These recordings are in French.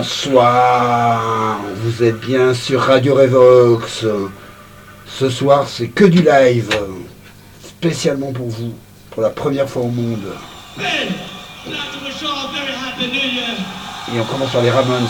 Bonsoir, vous êtes bien sur Radio Revox. Ce soir, c'est que du live, spécialement pour vous, pour la première fois au monde. Et on commence par les Ramones.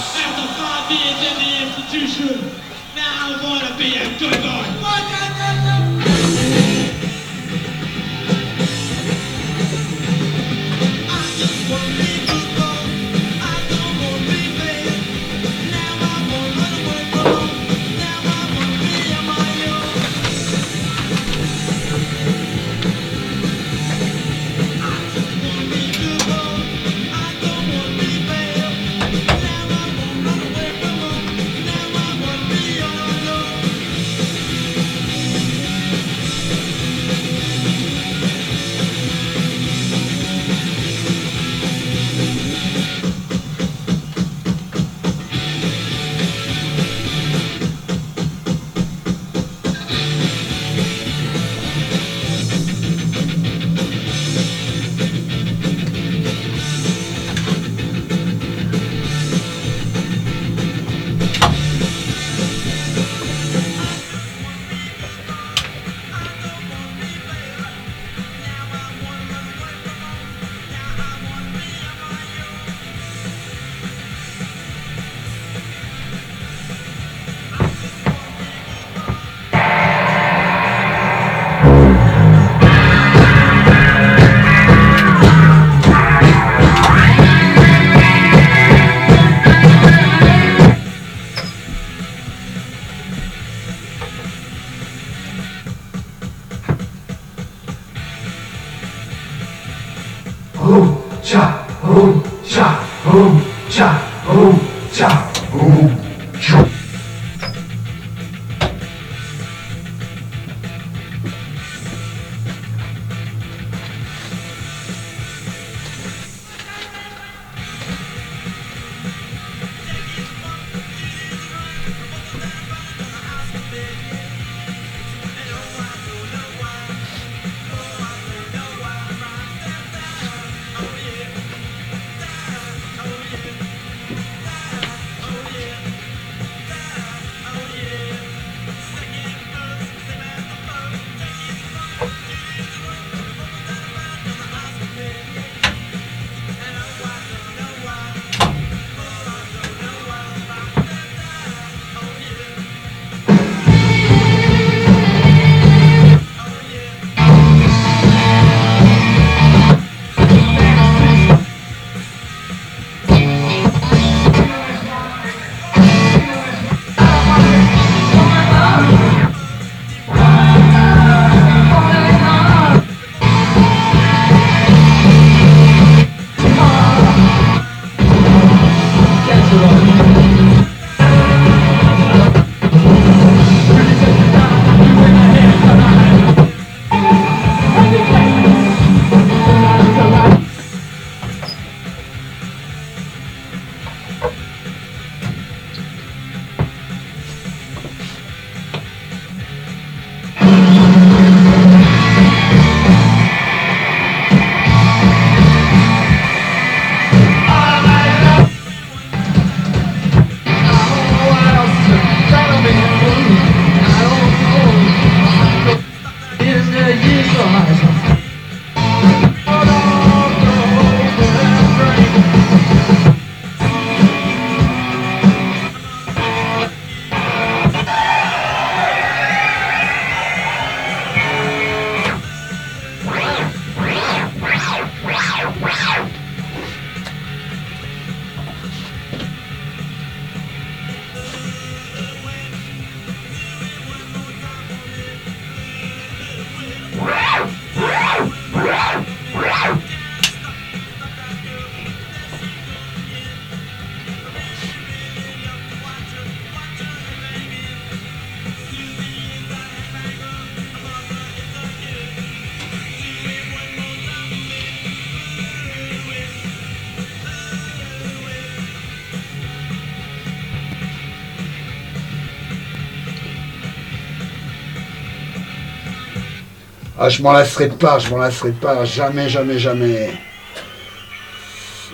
Ah, je m'en lasserai pas, je m'en lasserai pas, jamais, jamais, jamais.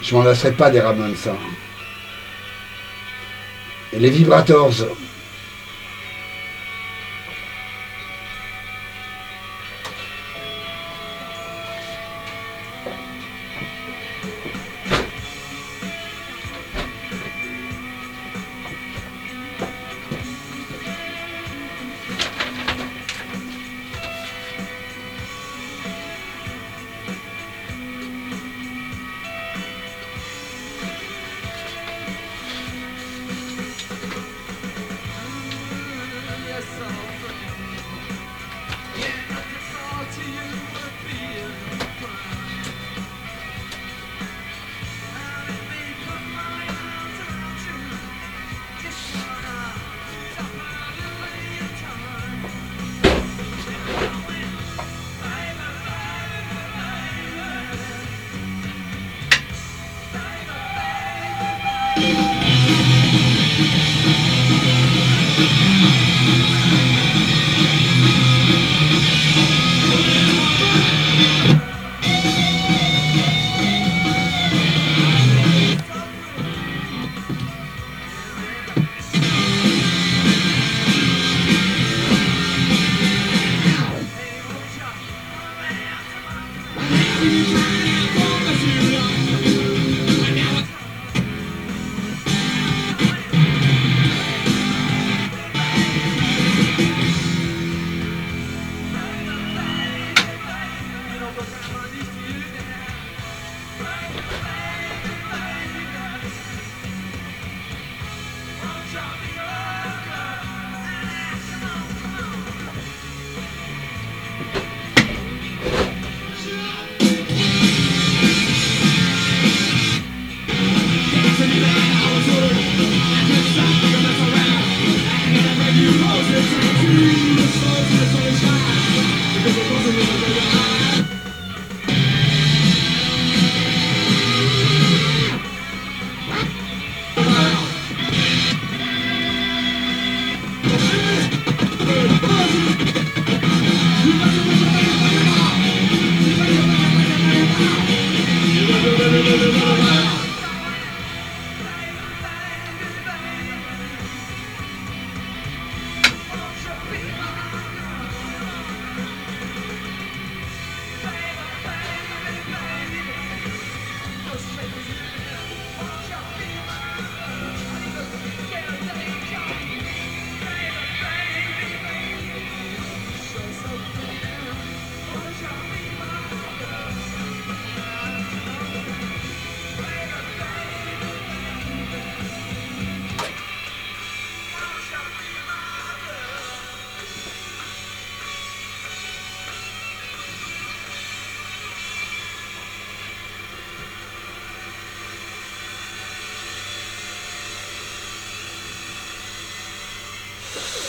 Je m'en lasserai pas des Ramones, ça. Et les Vibrators.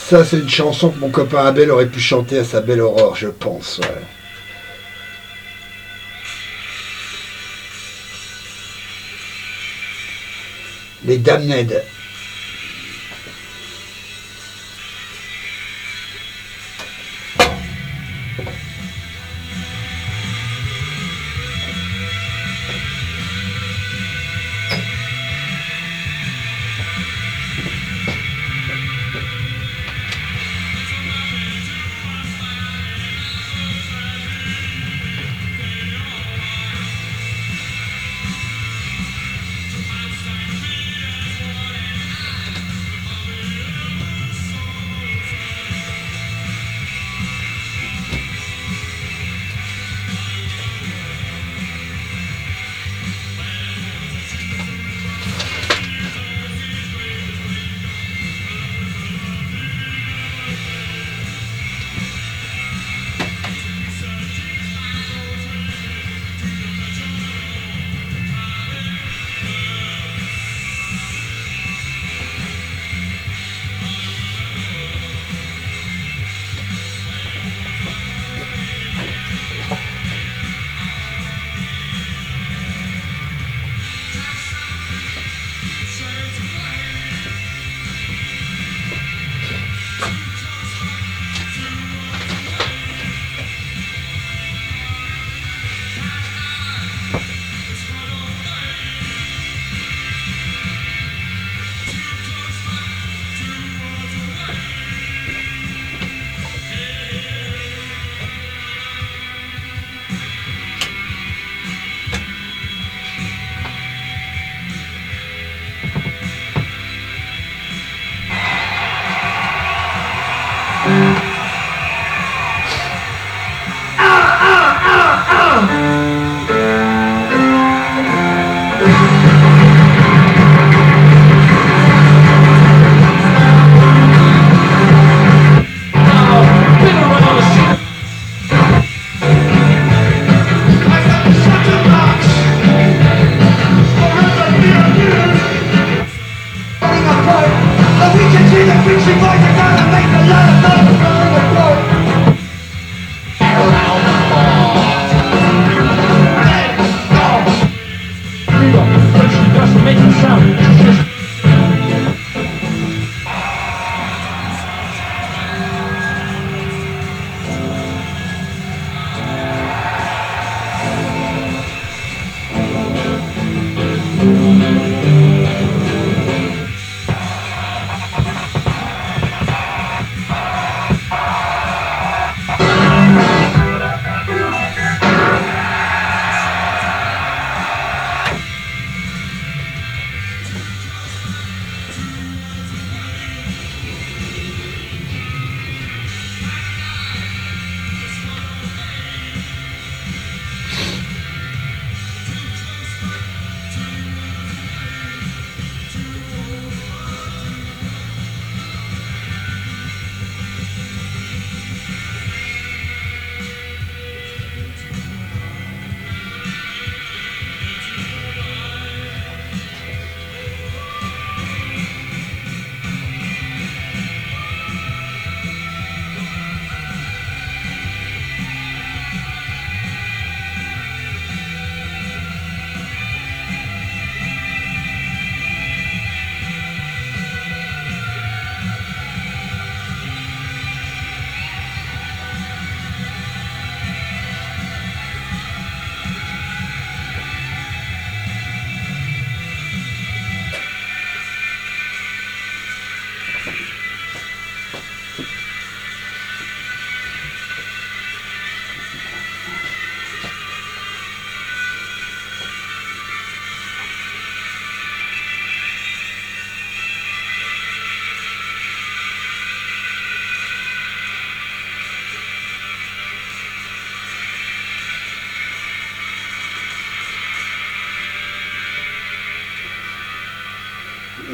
Ça, c'est une chanson que mon copain Abel aurait pu chanter à sa belle aurore, je pense. Les Damned.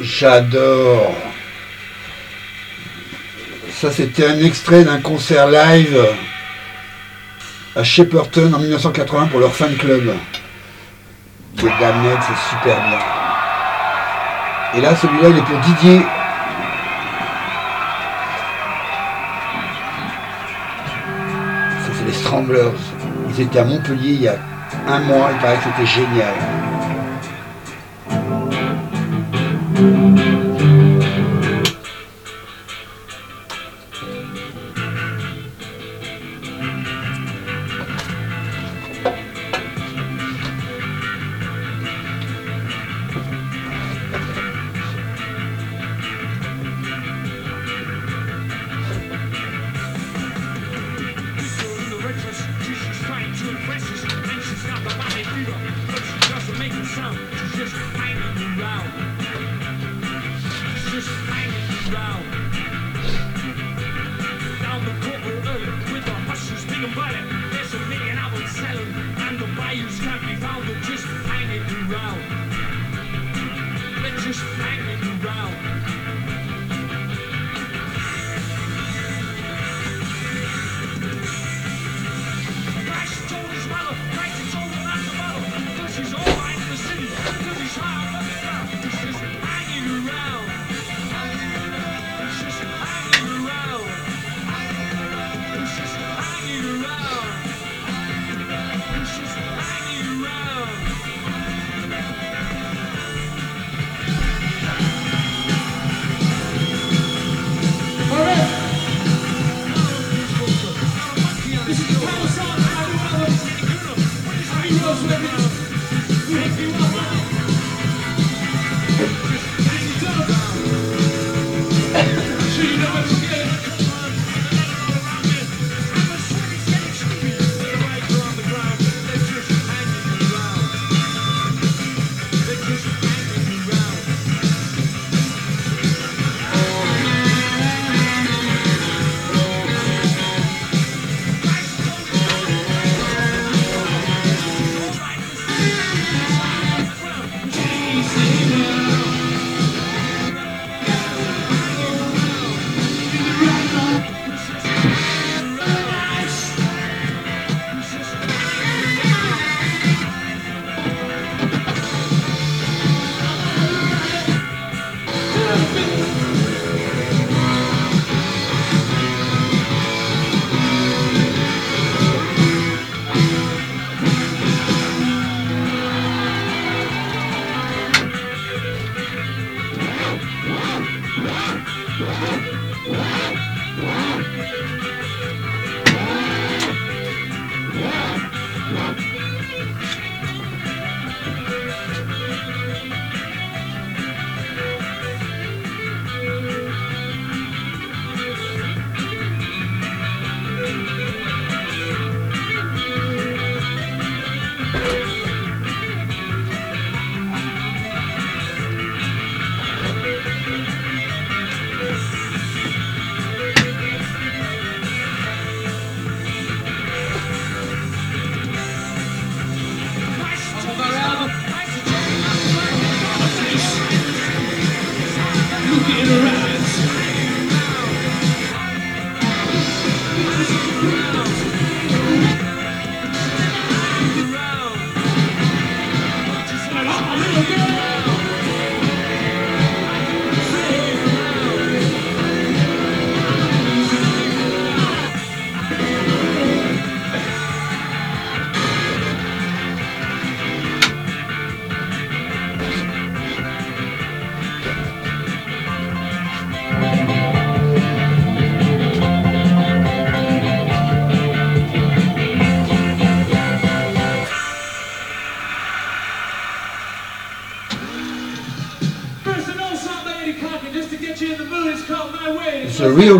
J'adore. Ça, c'était un extrait d'un concert live à Shepperton en 1980 pour leur fan club. Damned, c'est super bien. Et là, celui-là, il est pour Didier. Ça, c'est les Stranglers. Ils étaient à Montpellier il y a un mois. Il paraît que c'était génial.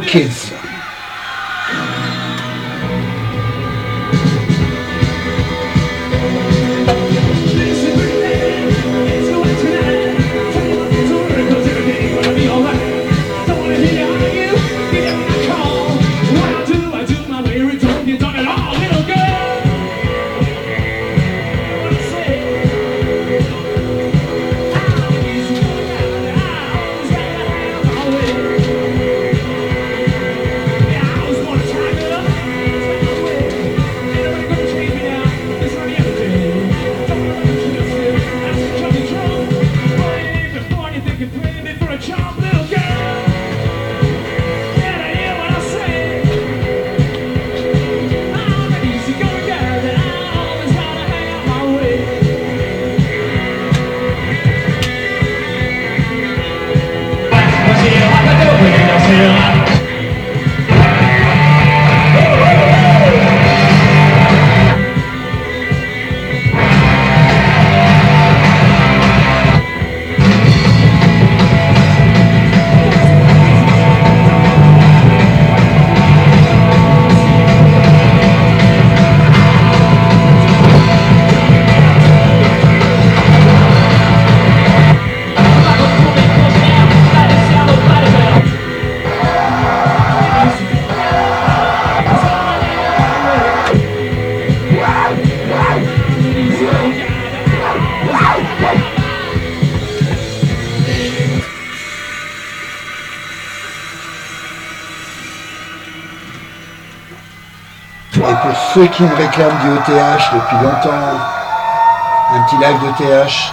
Kids. Ceux qui me réclament du ETH depuis longtemps, un petit live de TH.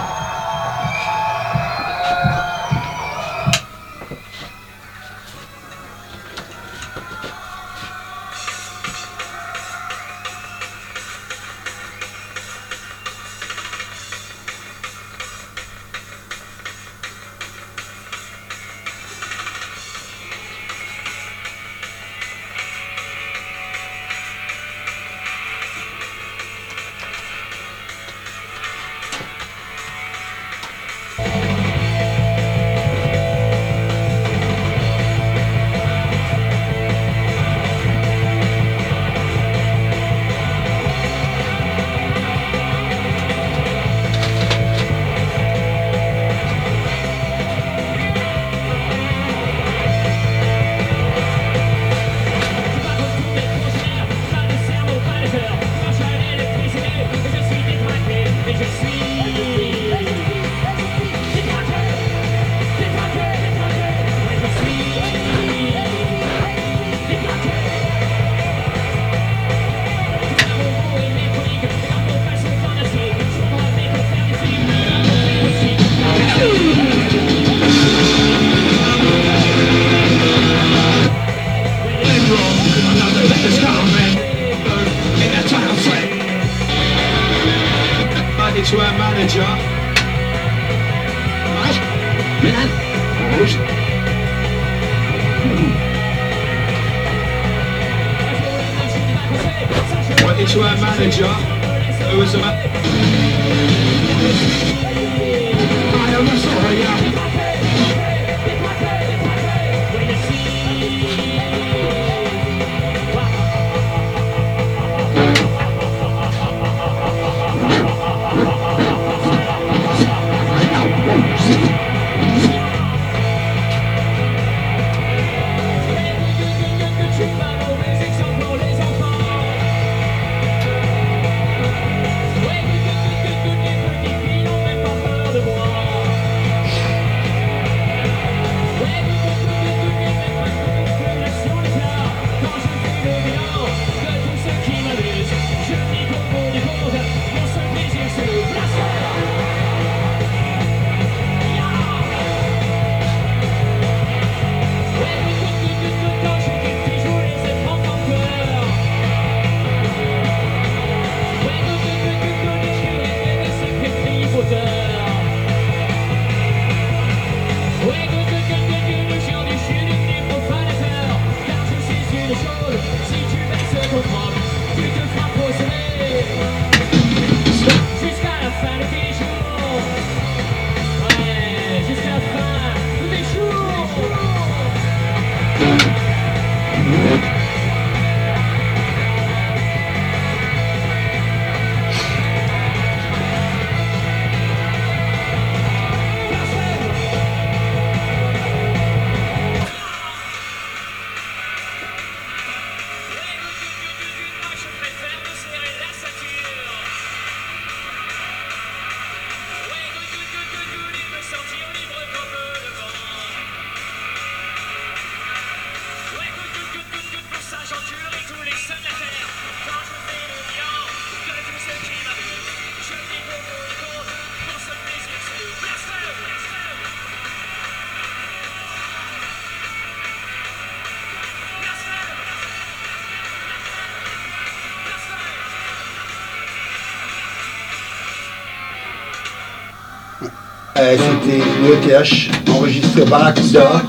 C'était le ETH enregistré au Barracuda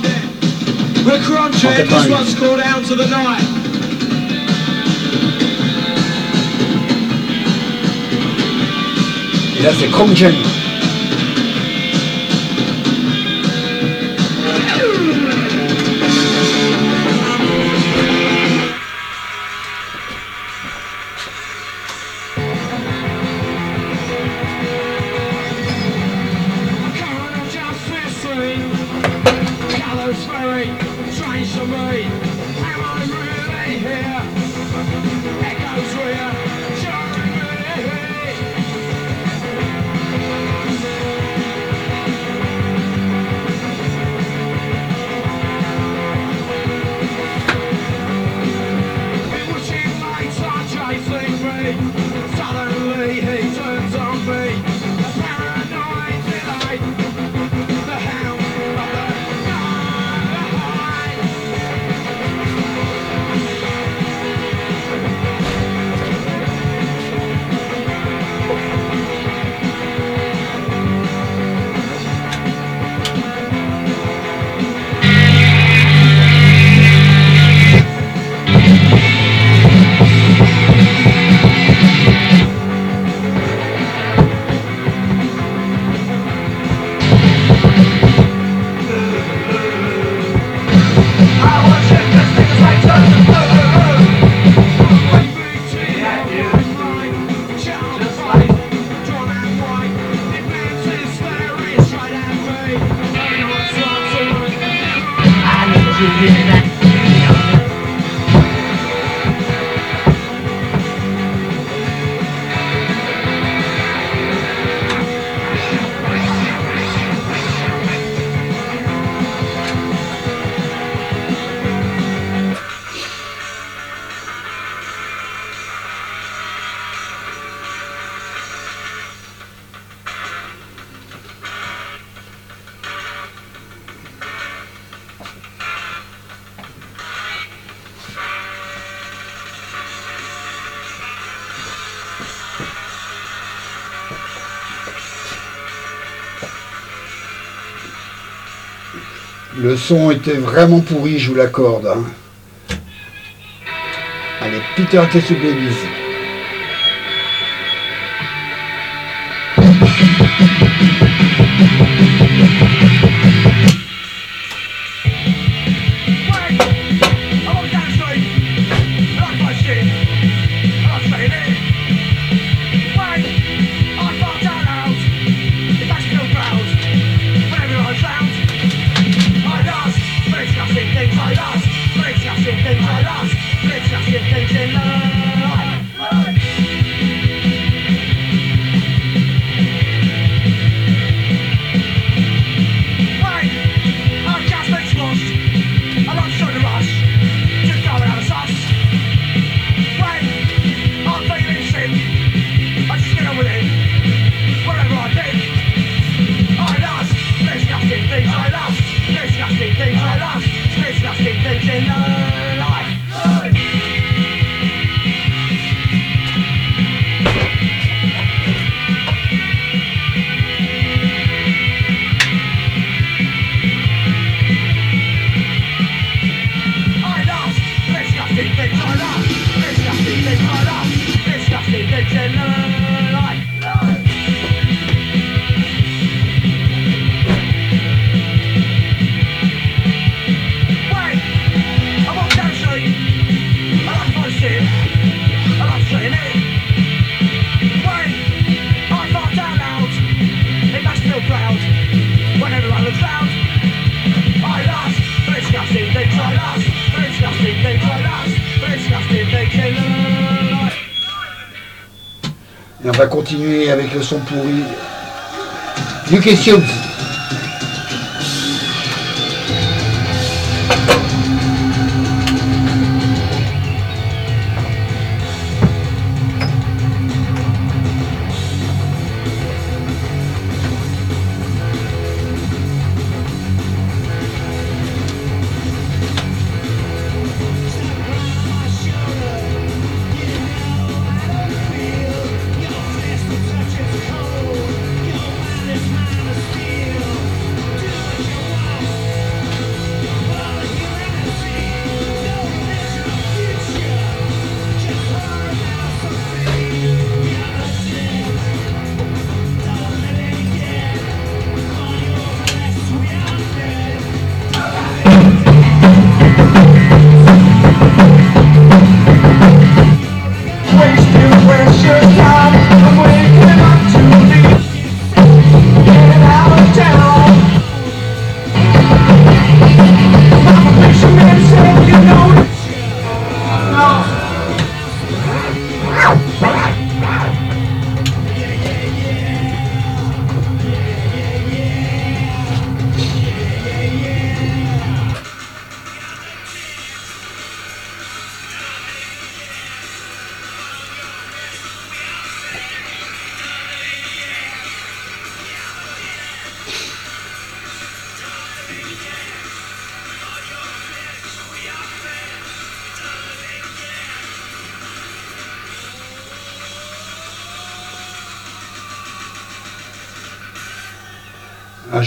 en 88. Et là c'est Chrome Gen. son était vraiment pourri, je vous l'accorde. Hein. Allez, Peter zaraz, precz jak się ten zaraz, precz jak się. Son pourri du question. Ah,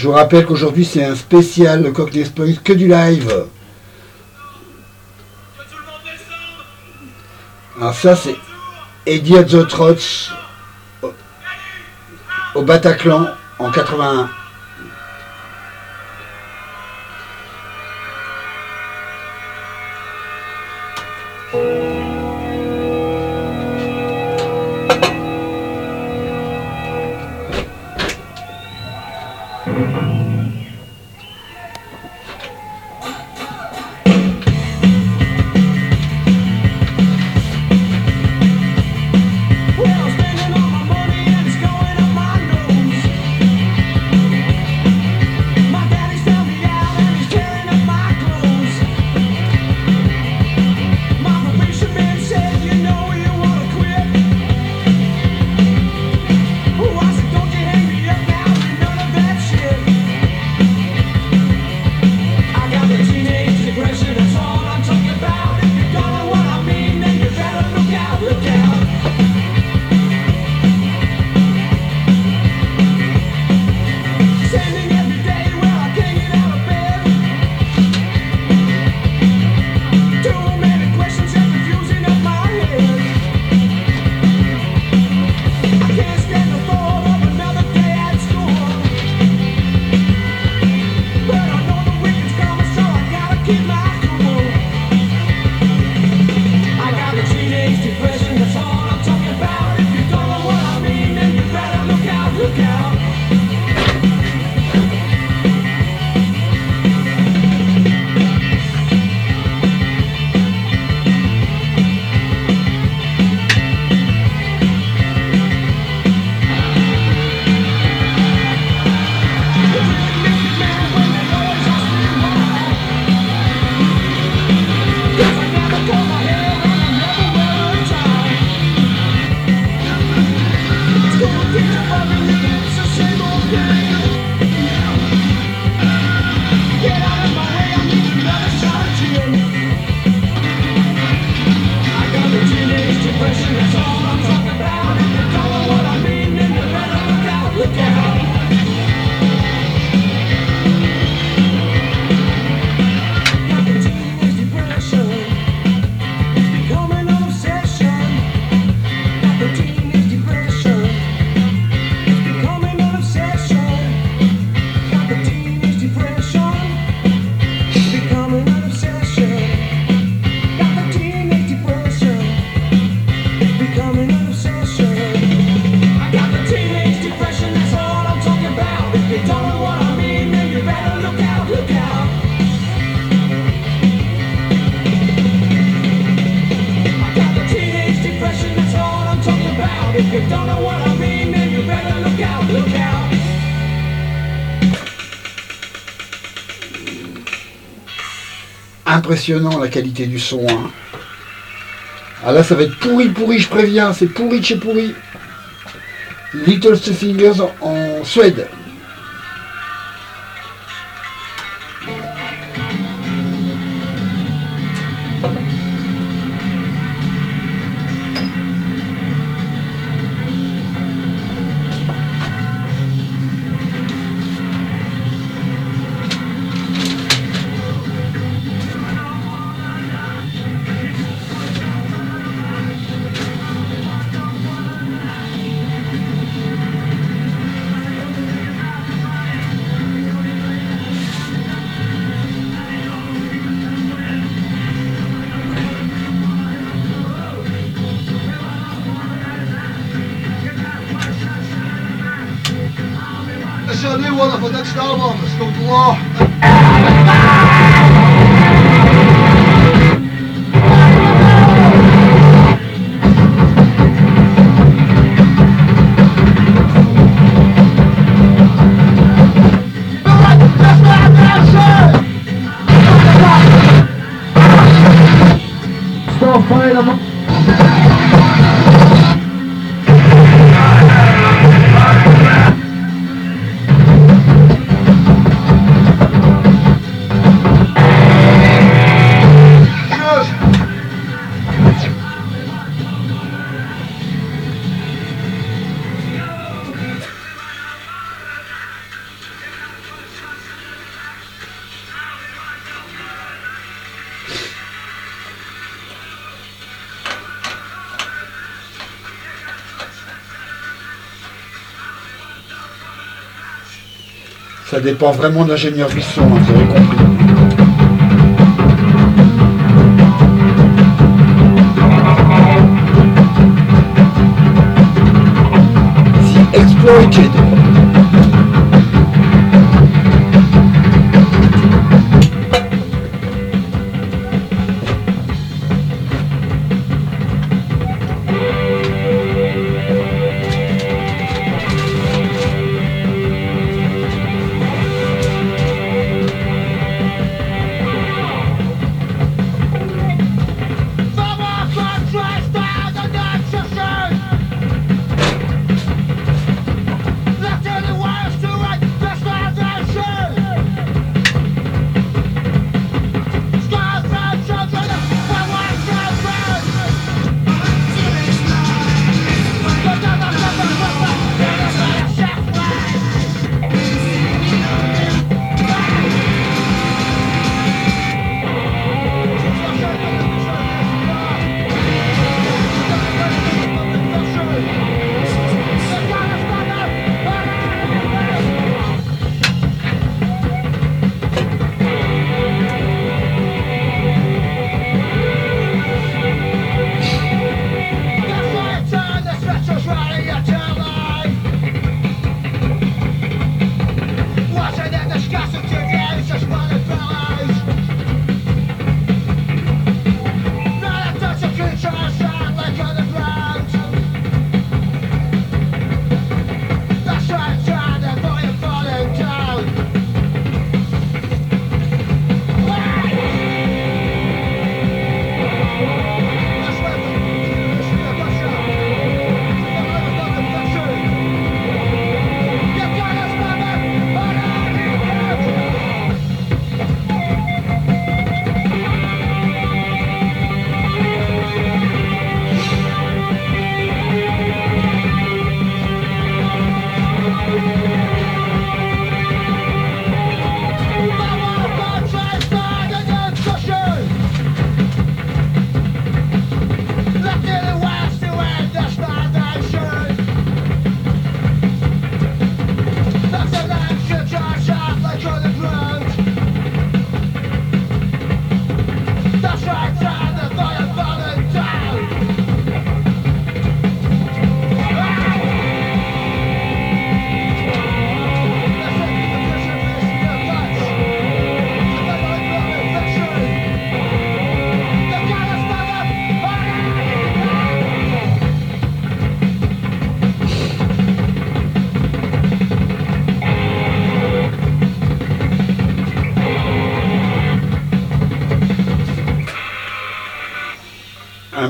je vous rappelle qu'aujourd'hui c'est un spécial Cockney Springs, que du live. Alors ça c'est Eddie the Trots au Bataclan en 81. Impressionnant la qualité du son. Hein. Ah là, ça va être pourri, pourri, je préviens, c'est pourri de chez pourri. Little Fingers en Suède. Ça dépend vraiment de l'ingénieur du hein, vous avez compris. The Exploited.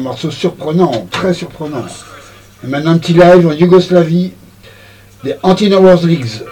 Morceau surprenant, très surprenant. Et maintenant un petit live en Yougoslavie des Anti-Wars Leagues.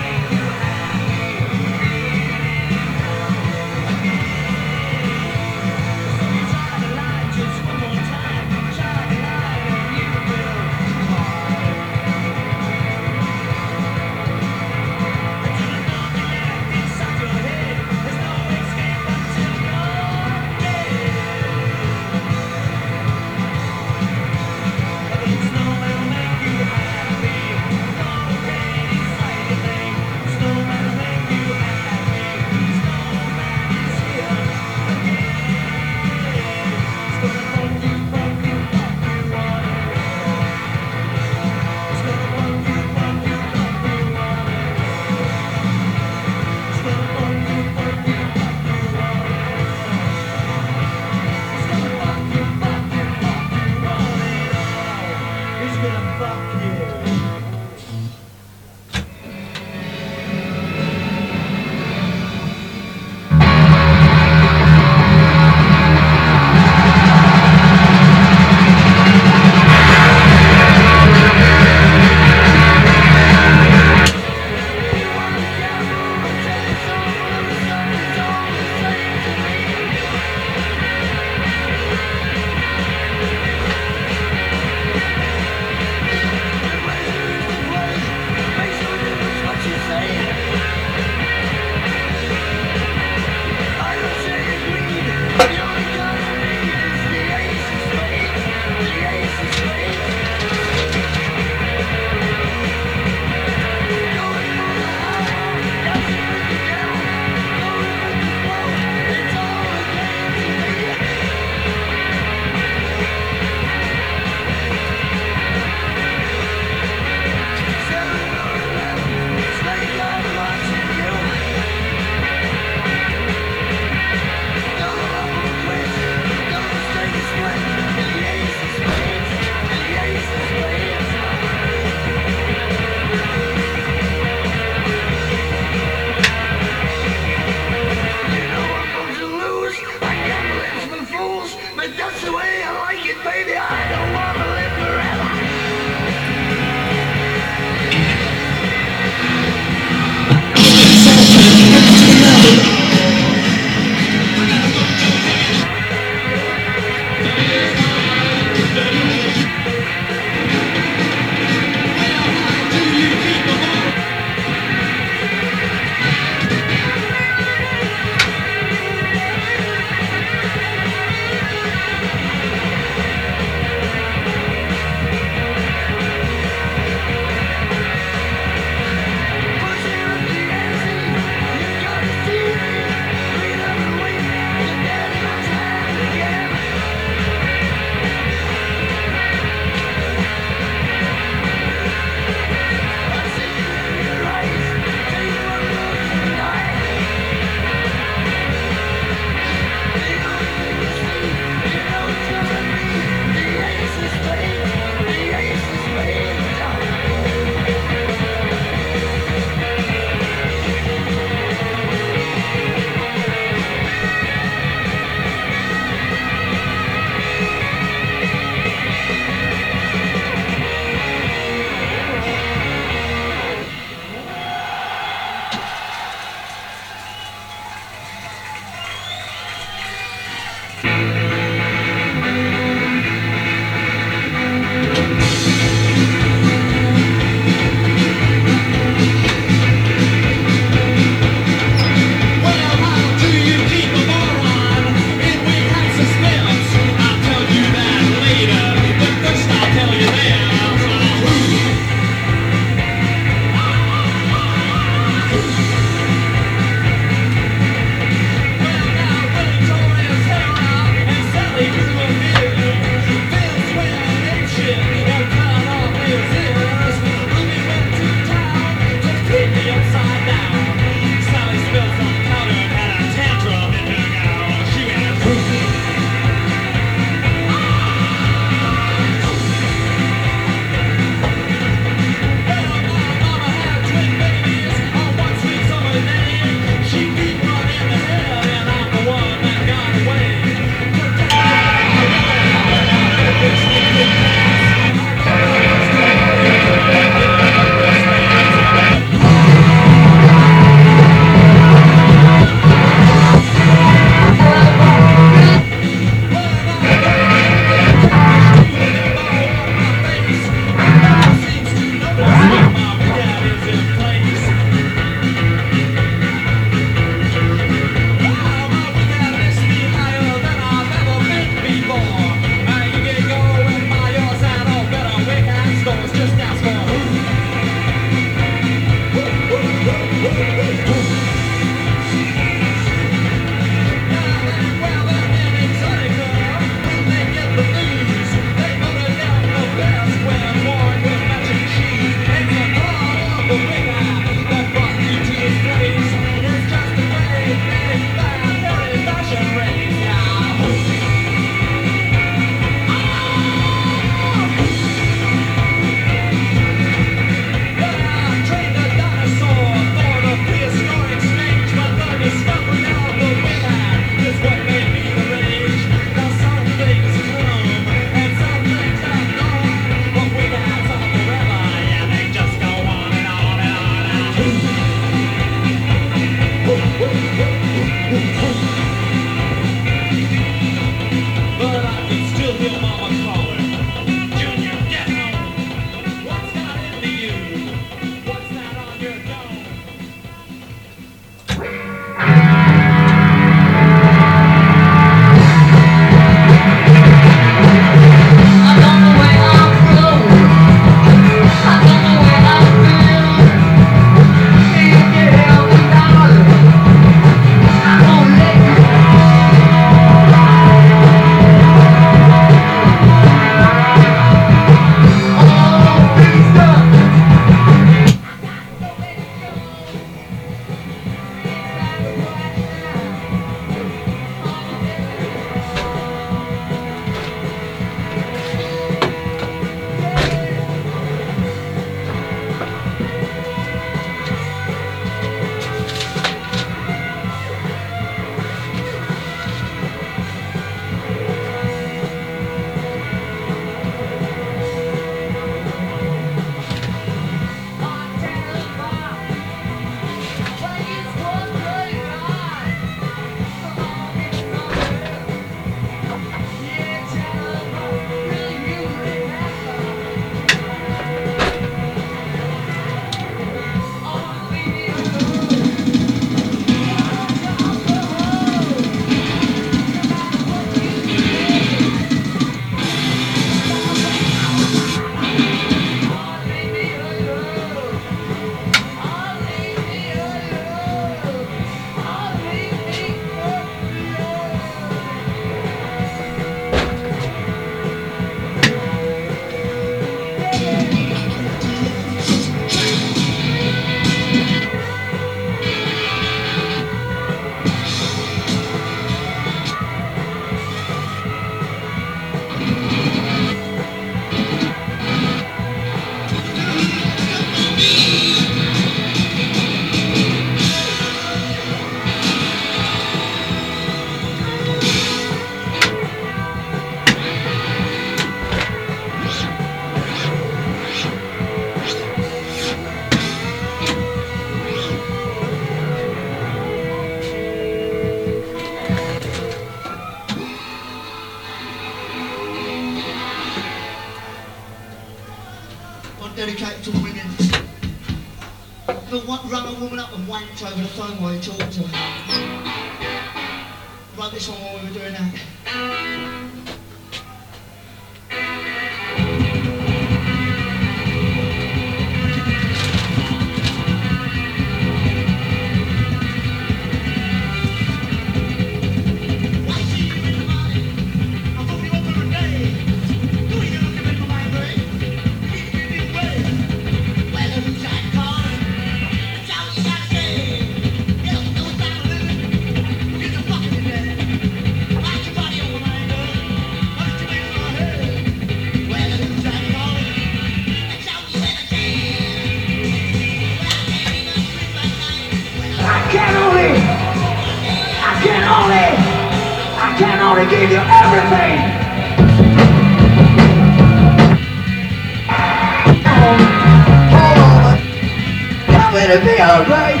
gonna be alright.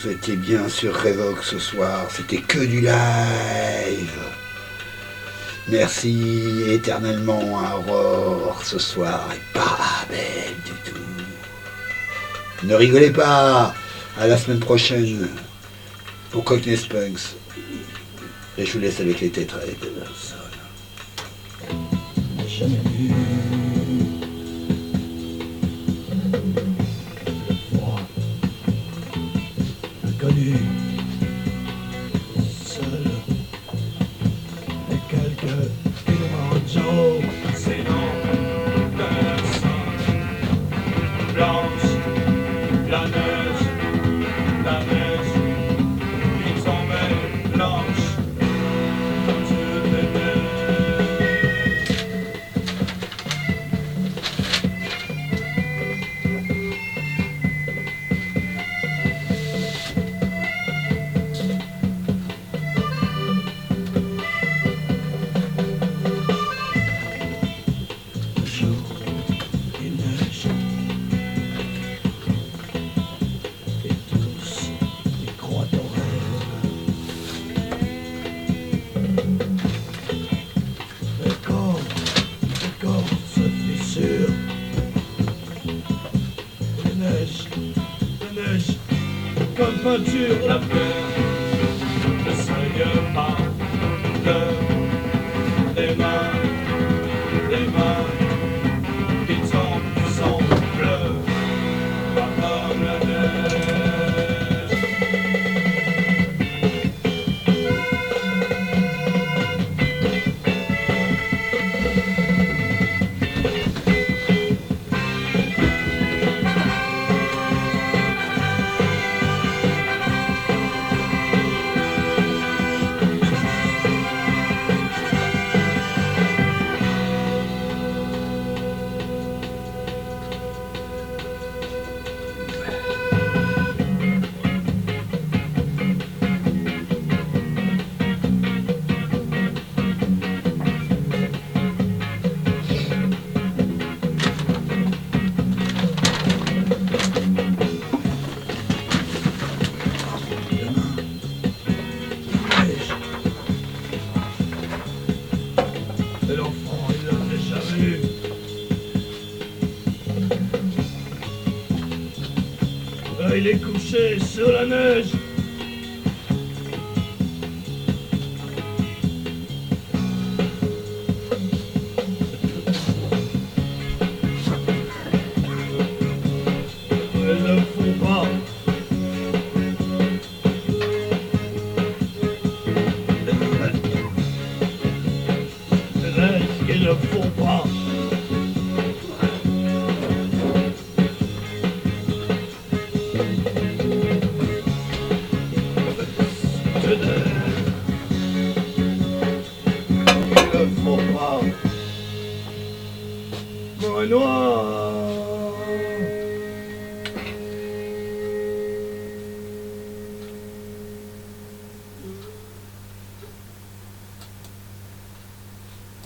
Vous étiez bien sur Revox ce soir, c'était que du live. Merci éternellement à Aurore ce soir et pas belle du tout. Ne rigolez pas, à la semaine prochaine pour Cockney Spunks. Et je vous laisse avec les tétraides. Jamais vu.